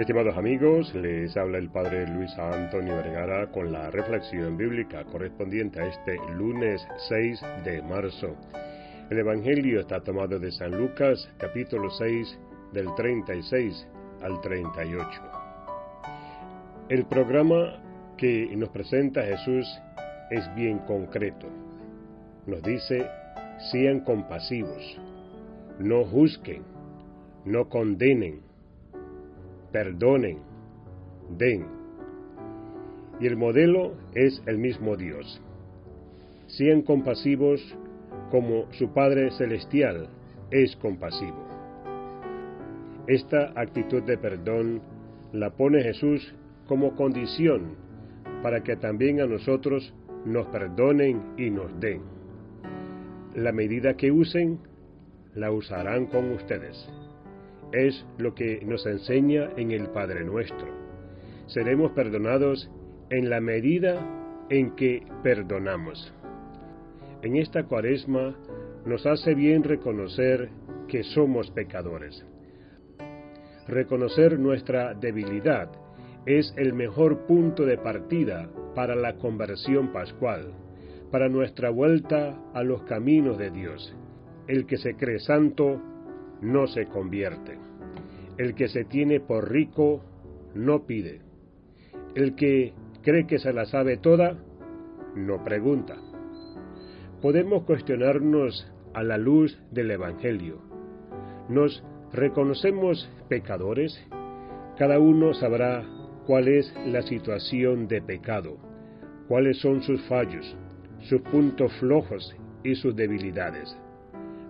Estimados amigos, les habla el Padre Luis Antonio Vergara con la reflexión bíblica correspondiente a este lunes 6 de marzo. El Evangelio está tomado de San Lucas, capítulo 6, del 36 al 38. El programa que nos presenta Jesús es bien concreto. Nos dice, sean compasivos, no juzguen, no condenen, perdonen, den. Y el modelo es el mismo Dios. Sean compasivos como su Padre Celestial es compasivo. Esta actitud de perdón la pone Jesús como condición para que también a nosotros nos perdonen y nos den. La medida que usen, la usarán con ustedes es lo que nos enseña en el Padre nuestro. Seremos perdonados en la medida en que perdonamos. En esta cuaresma nos hace bien reconocer que somos pecadores. Reconocer nuestra debilidad es el mejor punto de partida para la conversión pascual, para nuestra vuelta a los caminos de Dios. El que se cree santo no se convierte. El que se tiene por rico no pide. El que cree que se la sabe toda, no pregunta. Podemos cuestionarnos a la luz del Evangelio. ¿Nos reconocemos pecadores? Cada uno sabrá cuál es la situación de pecado, cuáles son sus fallos, sus puntos flojos y sus debilidades.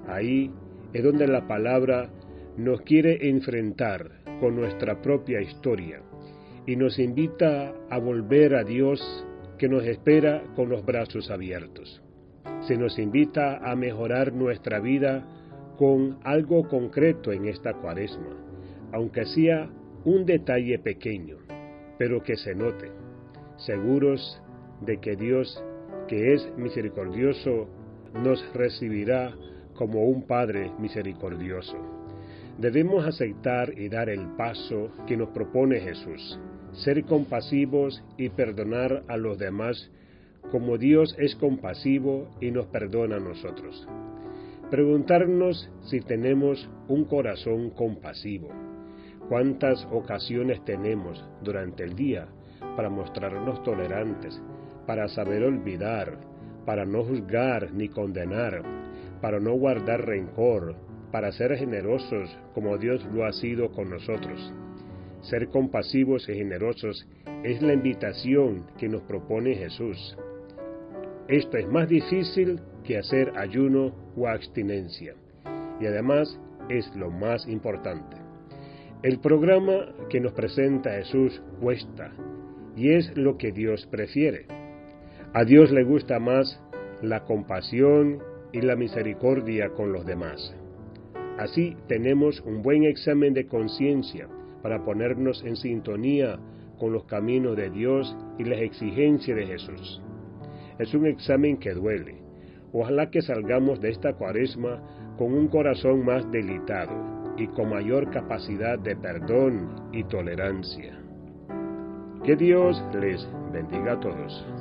Ahí es donde la palabra nos quiere enfrentar con nuestra propia historia y nos invita a volver a Dios que nos espera con los brazos abiertos. Se nos invita a mejorar nuestra vida con algo concreto en esta cuaresma, aunque sea un detalle pequeño, pero que se note, seguros de que Dios, que es misericordioso, nos recibirá como un Padre misericordioso. Debemos aceptar y dar el paso que nos propone Jesús, ser compasivos y perdonar a los demás como Dios es compasivo y nos perdona a nosotros. Preguntarnos si tenemos un corazón compasivo. ¿Cuántas ocasiones tenemos durante el día para mostrarnos tolerantes, para saber olvidar, para no juzgar ni condenar, para no guardar rencor, para ser generosos como Dios lo ha sido con nosotros. Ser compasivos y generosos es la invitación que nos propone Jesús. Esto es más difícil que hacer ayuno o abstinencia y además es lo más importante. El programa que nos presenta Jesús cuesta y es lo que Dios prefiere. A Dios le gusta más la compasión y la misericordia con los demás. Así tenemos un buen examen de conciencia para ponernos en sintonía con los caminos de Dios y las exigencias de Jesús. Es un examen que duele. Ojalá que salgamos de esta cuaresma con un corazón más delicado y con mayor capacidad de perdón y tolerancia. Que Dios les bendiga a todos.